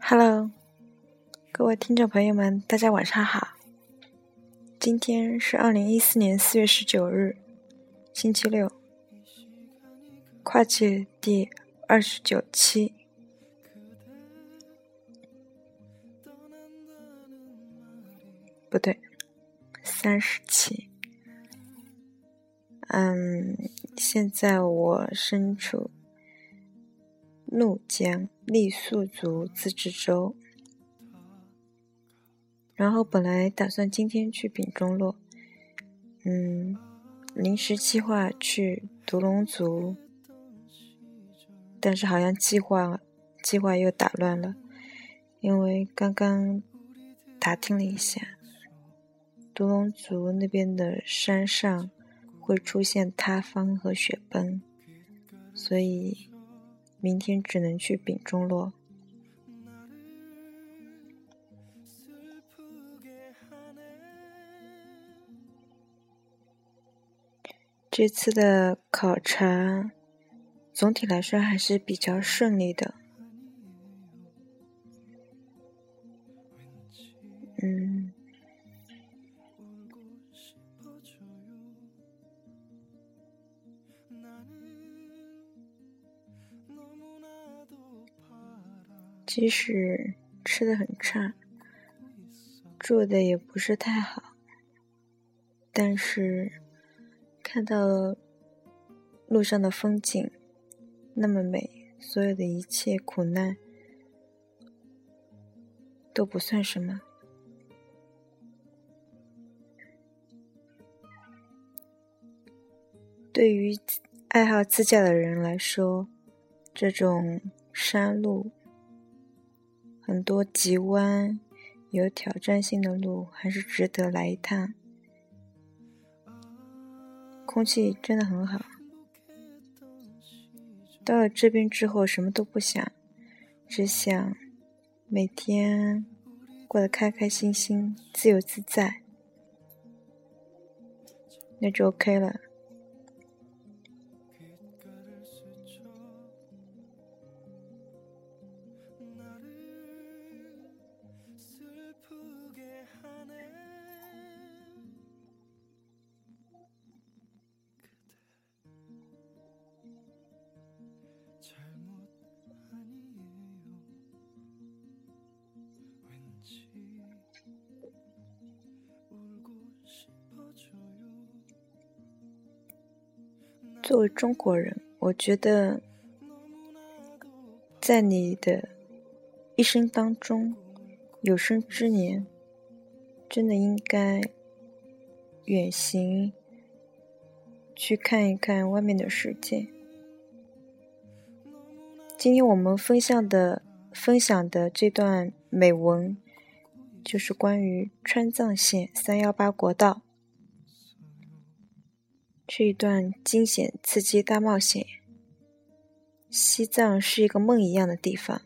Hello，各位听众朋友们，大家晚上好。今天是二零一四年四月十九日，星期六，跨界第二十九期，不对，三十期。嗯，现在我身处。怒江傈僳族自治州，然后本来打算今天去丙中洛，嗯，临时计划去独龙族，但是好像计划计划又打乱了，因为刚刚打听了一下，独龙族那边的山上会出现塌方和雪崩，所以。明天只能去丙中洛。这次的考察总体来说还是比较顺利的。嗯。即使吃的很差，住的也不是太好，但是看到路上的风景那么美，所有的一切苦难都不算什么。对于爱好自驾的人来说，这种山路。很多急弯、有挑战性的路，还是值得来一趟。空气真的很好。到了这边之后，什么都不想，只想每天过得开开心心、自由自在，那就 OK 了。作为中国人，我觉得，在你的一生当中，有生之年，真的应该远行，去看一看外面的世界。今天我们分享的分享的这段美文，就是关于川藏线三幺八国道。是一段惊险刺激大冒险。西藏是一个梦一样的地方。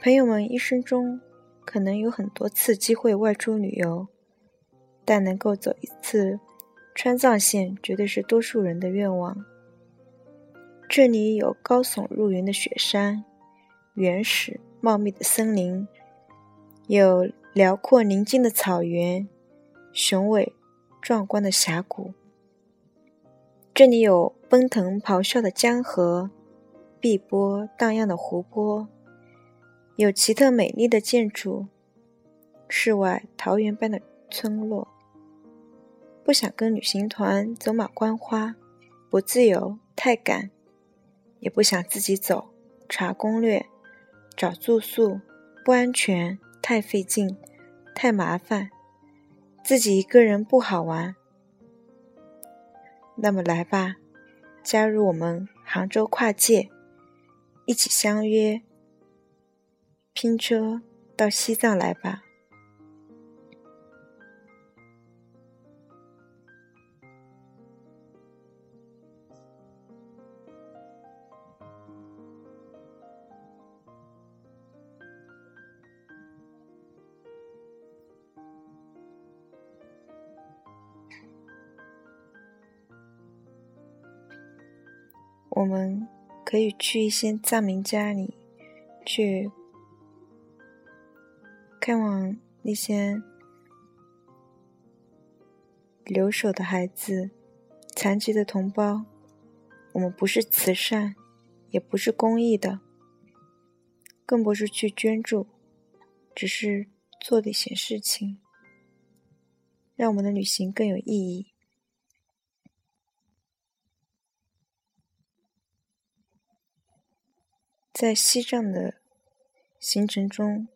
朋友们一生中可能有很多次机会外出旅游，但能够走一次川藏线，绝对是多数人的愿望。这里有高耸入云的雪山，原始茂密的森林，有辽阔宁静的草原，雄伟壮观的峡谷。这里有奔腾咆哮的江河，碧波荡漾的湖泊。有奇特美丽的建筑，世外桃源般的村落。不想跟旅行团走马观花，不自由太赶，也不想自己走查攻略，找住宿不安全太费劲、太麻烦，自己一个人不好玩。那么来吧，加入我们杭州跨界，一起相约拼车到西藏来吧。我们可以去一些藏民家里，去看望那些留守的孩子、残疾的同胞。我们不是慈善，也不是公益的，更不是去捐助，只是做点些事情，让我们的旅行更有意义。在西藏的行程中，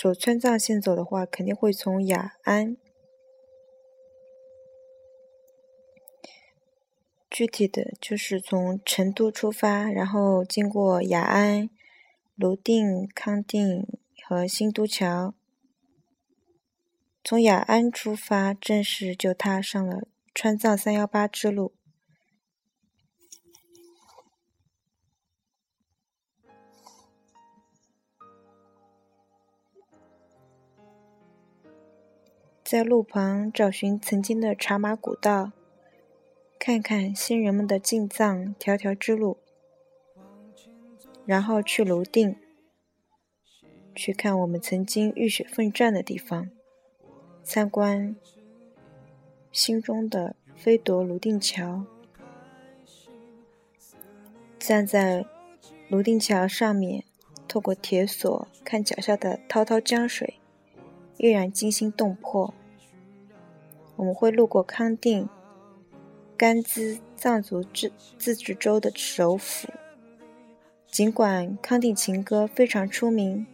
走川藏线走的话，肯定会从雅安，具体的就是从成都出发，然后经过雅安、泸定、康定和新都桥，从雅安出发，正式就踏上了。川藏三幺八之路，在路旁找寻曾经的茶马古道，看看先人们的进藏迢迢之路，然后去泸定，去看我们曾经浴血奋战的地方，参观。心中的飞夺泸定桥，站在泸定桥上面，透过铁索看脚下的滔滔江水，依然惊心动魄。我们会路过康定，甘孜藏族自自治州的首府。尽管康定情歌非常出名，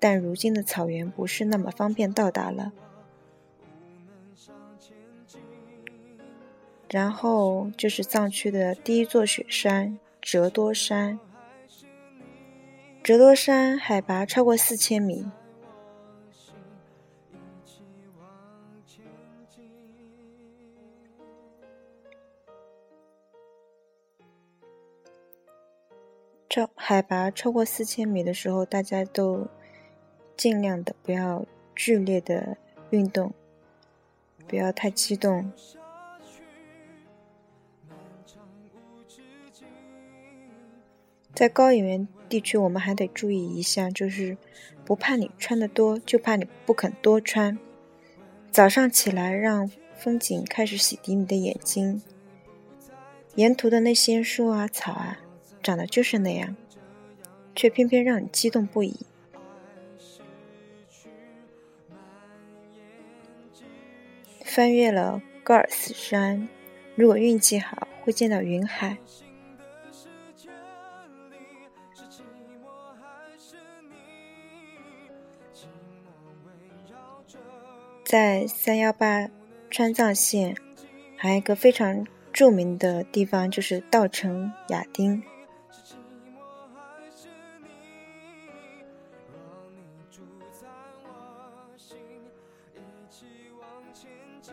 但如今的草原不是那么方便到达了。然后就是藏区的第一座雪山折多山。折多山海拔超过四千米，超海拔超过四千米的时候，大家都尽量的不要剧烈的运动，不要太激动。在高原地区，我们还得注意一下，就是不怕你穿的多，就怕你不肯多穿。早上起来，让风景开始洗涤你的眼睛。沿途的那些树啊、草啊，长得就是那样，却偏偏让你激动不已。翻越了高尔斯山，如果运气好，会见到云海。在三幺八川藏线，还有一个非常著名的地方，就是稻城亚丁。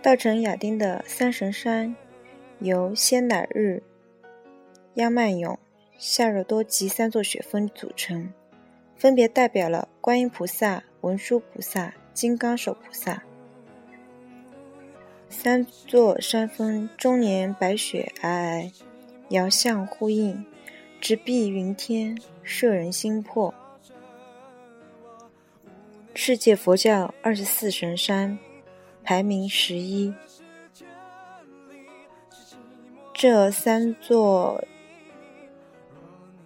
稻城亚丁的三神山，由仙乃日、央曼永、夏若多吉三座雪峰组成，分别代表了观音菩萨、文殊菩萨、金刚手菩萨。三座山峰终年白雪皑皑，遥相呼应，直逼云天，摄人心魄。世界佛教二十四神山排名十一，这三座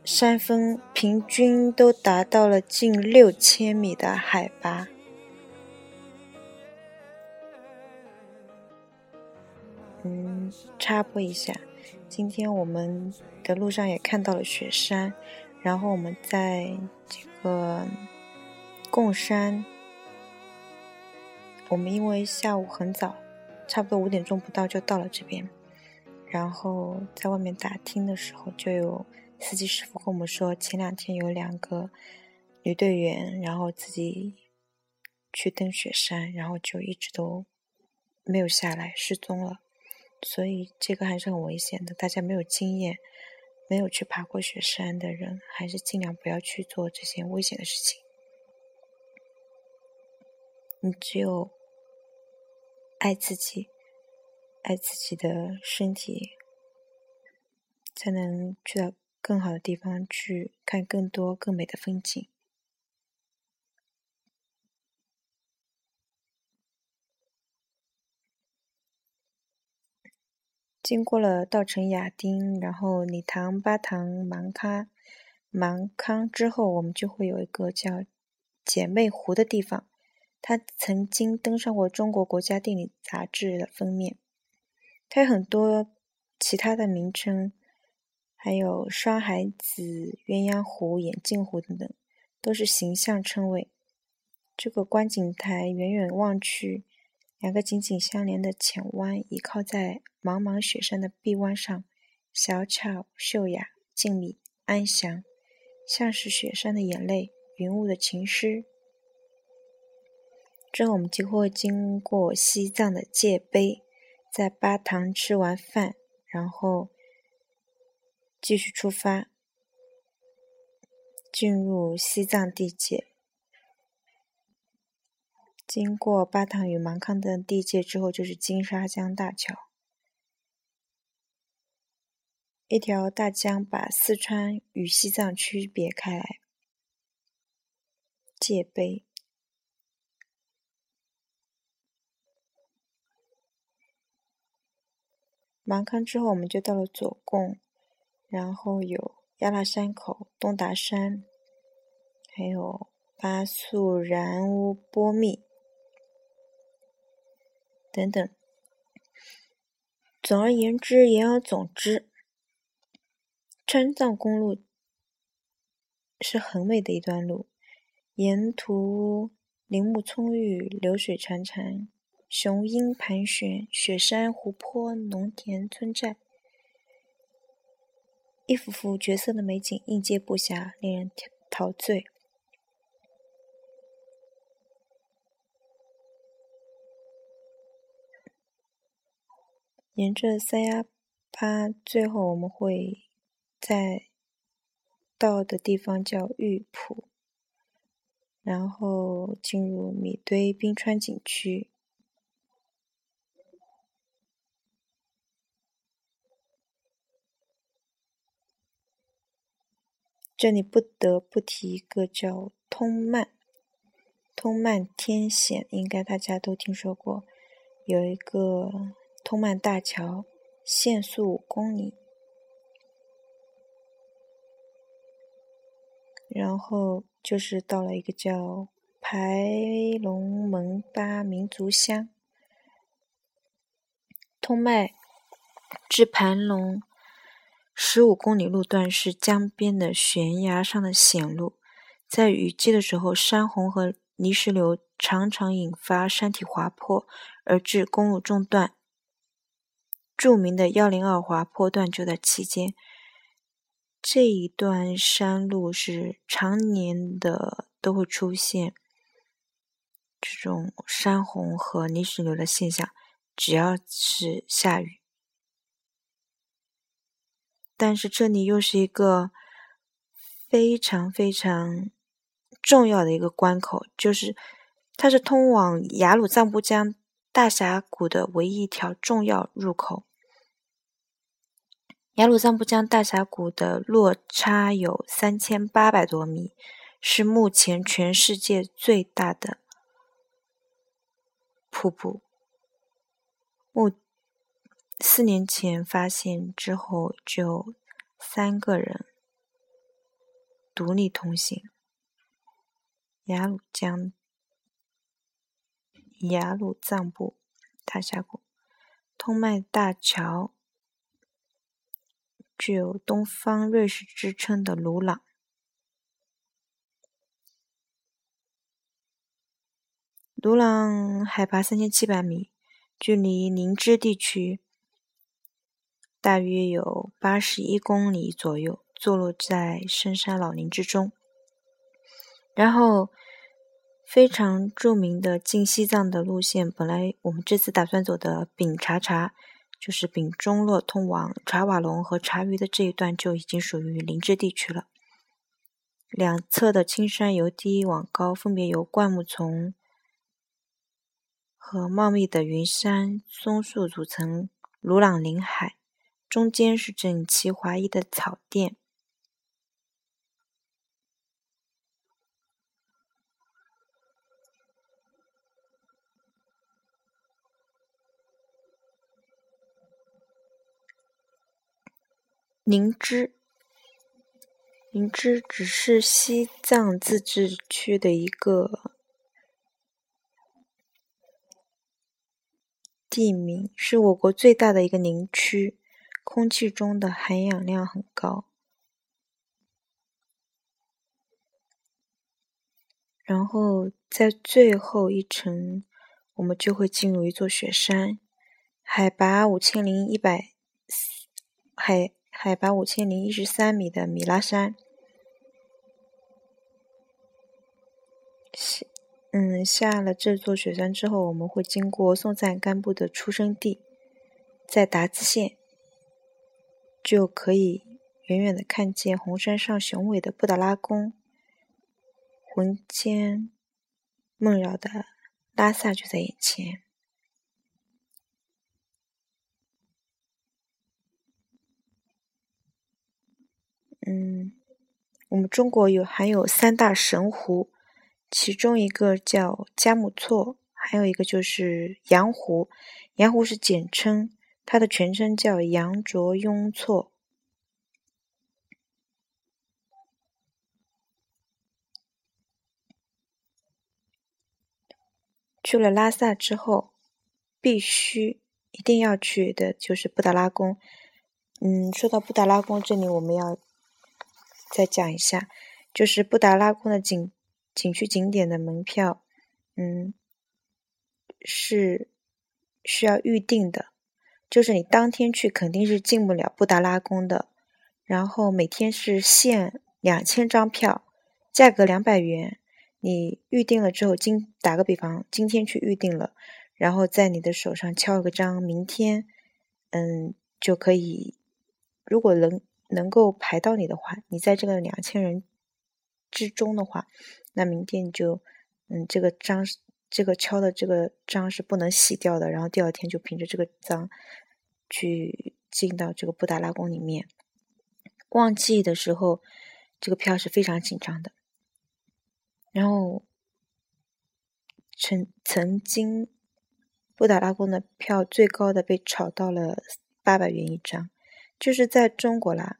山峰平均都达到了近六千米的海拔。嗯插播一下，今天我们的路上也看到了雪山，然后我们在这个贡山，我们因为下午很早，差不多五点钟不到就到了这边，然后在外面打听的时候，就有司机师傅跟我们说，前两天有两个女队员，然后自己去登雪山，然后就一直都没有下来，失踪了。所以这个还是很危险的，大家没有经验、没有去爬过雪山的人，还是尽量不要去做这些危险的事情。你只有爱自己、爱自己的身体，才能去到更好的地方去看更多更美的风景。经过了稻城亚丁，然后理塘、巴塘、芒康、芒康之后，我们就会有一个叫姐妹湖的地方。它曾经登上过中国国家地理杂志的封面。它有很多其他的名称，还有双海子、鸳鸯湖、眼镜湖等等，都是形象称谓。这个观景台远远望去。两个紧紧相连的浅湾，倚靠在茫茫雪山的臂弯上，小巧、秀雅、静谧、安详，像是雪山的眼泪，云雾的情诗。之后，我们就会经过西藏的界碑，在巴塘吃完饭，然后继续出发，进入西藏地界。经过巴塘与芒康的地界之后，就是金沙江大桥。一条大江把四川与西藏区别开来。界碑。芒康之后，我们就到了左贡，然后有亚拉山口、东达山，还有巴素然乌波密。等等。总而言之，言而总之，川藏公路是很美的一段路，沿途林木葱郁，流水潺潺，雄鹰盘旋，雪山、湖泊、农田、村寨，一幅幅绝色的美景应接不暇，令人陶醉。沿着三亚巴，最后我们会在到的地方叫玉浦，然后进入米堆冰川景区。这里不得不提一个叫通曼，通曼天险，应该大家都听说过，有一个。通曼大桥限速五公里，然后就是到了一个叫排龙门巴民族乡。通麦至盘龙十五公里路段是江边的悬崖上的险路，在雨季的时候，山洪和泥石流常常引发山体滑坡，而致公路中断。著名的幺零二滑坡段就在期间。这一段山路是常年的都会出现这种山洪和泥石流的现象，只要是下雨。但是这里又是一个非常非常重要的一个关口，就是它是通往雅鲁藏布江大峡谷的唯一一条重要入口。雅鲁藏布江大峡谷的落差有三千八百多米，是目前全世界最大的瀑布。四年前发现之后，就三个人独立通行雅鲁江、雅鲁藏布大峡谷通麦大桥。具有东方瑞士之称的鲁朗。鲁朗海拔三千七百米，距离林芝地区大约有八十一公里左右，坐落在深山老林之中。然后，非常著名的进西藏的路线，本来我们这次打算走的丙察察，就是丙中洛通往查瓦龙和察隅的这一段，就已经属于林芝地区了。两侧的青山由低往高，分别由灌木丛。和茂密的云杉松树组成鲁朗林海，中间是整齐划一的草甸。灵芝，灵芝只是西藏自治区的一个。地名是我国最大的一个林区，空气中的含氧量很高。然后在最后一层，我们就会进入一座雪山，海拔五千零一百海海拔五千零一十三米的米拉山。下嗯，下了这座雪山之后，我们会经过松赞干布的出生地，在达孜县，就可以远远的看见红山上雄伟的布达拉宫，魂牵梦绕的拉萨就在眼前。嗯，我们中国有还有三大神湖。其中一个叫佳木错，还有一个就是羊湖。羊湖是简称，它的全称叫羊卓雍措。去了拉萨之后，必须一定要去的就是布达拉宫。嗯，说到布达拉宫，这里我们要再讲一下，就是布达拉宫的景。景区景点的门票，嗯，是需要预定的，就是你当天去肯定是进不了布达拉宫的。然后每天是限两千张票，价格两百元。你预定了之后，今打个比方，今天去预定了，然后在你的手上敲个章，明天，嗯，就可以。如果能能够排到你的话，你在这个两千人之中的话。那明天就，嗯，这个章，这个敲的这个章是不能洗掉的。然后第二天就凭着这个章去进到这个布达拉宫里面。旺季的时候，这个票是非常紧张的。然后，曾曾经布达拉宫的票最高的被炒到了八百元一张，就是在中国啦，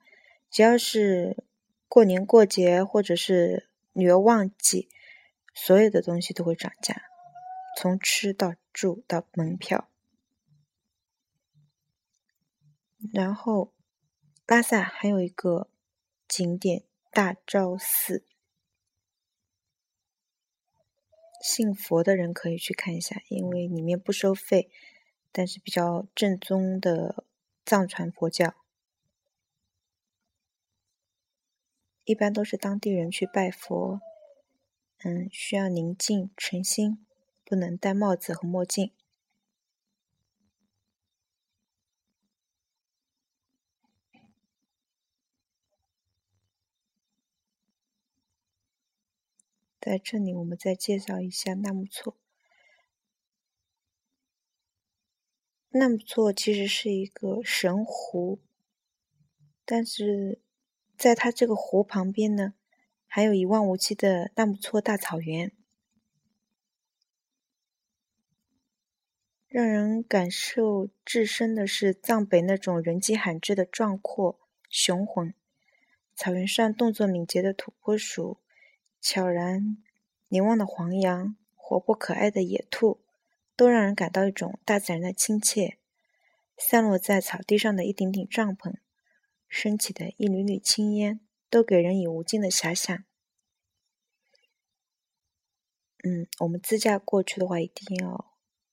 只要是过年过节或者是。旅游旺季，所有的东西都会涨价，从吃到住到门票。然后，拉萨还有一个景点大昭寺，信佛的人可以去看一下，因为里面不收费，但是比较正宗的藏传佛教。一般都是当地人去拜佛，嗯，需要宁静诚心，不能戴帽子和墨镜。在这里，我们再介绍一下纳木错。纳木错其实是一个神湖，但是。在它这个湖旁边呢，还有一望无际的纳木错大草原，让人感受至深的是藏北那种人迹罕至的壮阔雄浑。草原上动作敏捷的土拨鼠，悄然凝望的黄羊，活泼可爱的野兔，都让人感到一种大自然的亲切。散落在草地上的一顶顶帐篷。升起的一缕缕青烟，都给人以无尽的遐想。嗯，我们自驾过去的话，一定要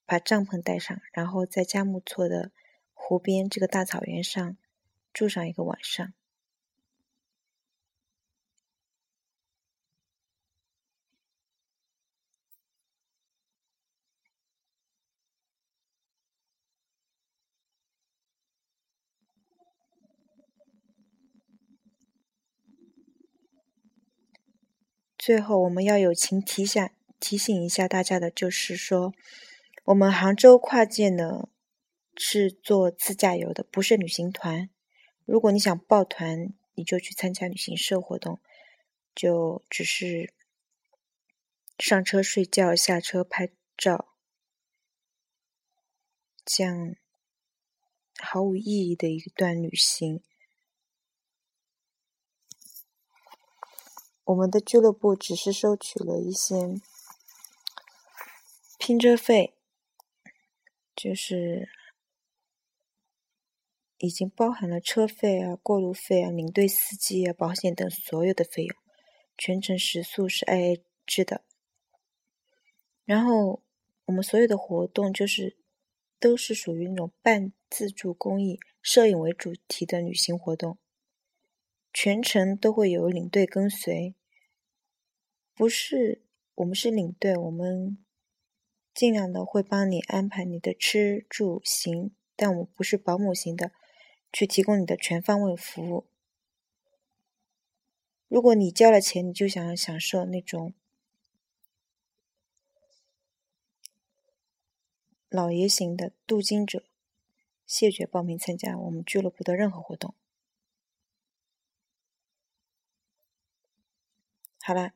把帐篷带上，然后在加木错的湖边这个大草原上住上一个晚上。最后，我们要友情提下提醒一下大家的，就是说，我们杭州跨界呢是做自驾游的，不是旅行团。如果你想报团，你就去参加旅行社活动，就只是上车睡觉、下车拍照，这样毫无意义的一段旅行。我们的俱乐部只是收取了一些拼车费，就是已经包含了车费啊、过路费啊、领队司机啊、保险等所有的费用，全程食宿是 AA 制的。然后我们所有的活动就是都是属于那种半自助公益、摄影为主题的旅行活动，全程都会有领队跟随。不是，我们是领队，我们尽量的会帮你安排你的吃住行，但我不是保姆型的，去提供你的全方位服务。如果你交了钱，你就想要享受那种老爷型的镀金者，谢绝报名参加我们俱乐部的任何活动。好了。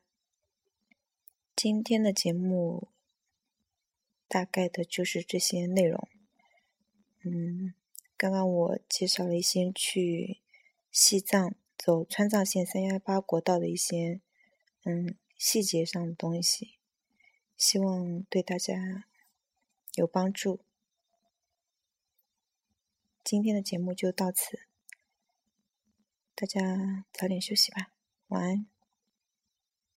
今天的节目大概的就是这些内容。嗯，刚刚我介绍了一些去西藏走川藏线三幺八国道的一些嗯细节上的东西，希望对大家有帮助。今天的节目就到此，大家早点休息吧，晚安。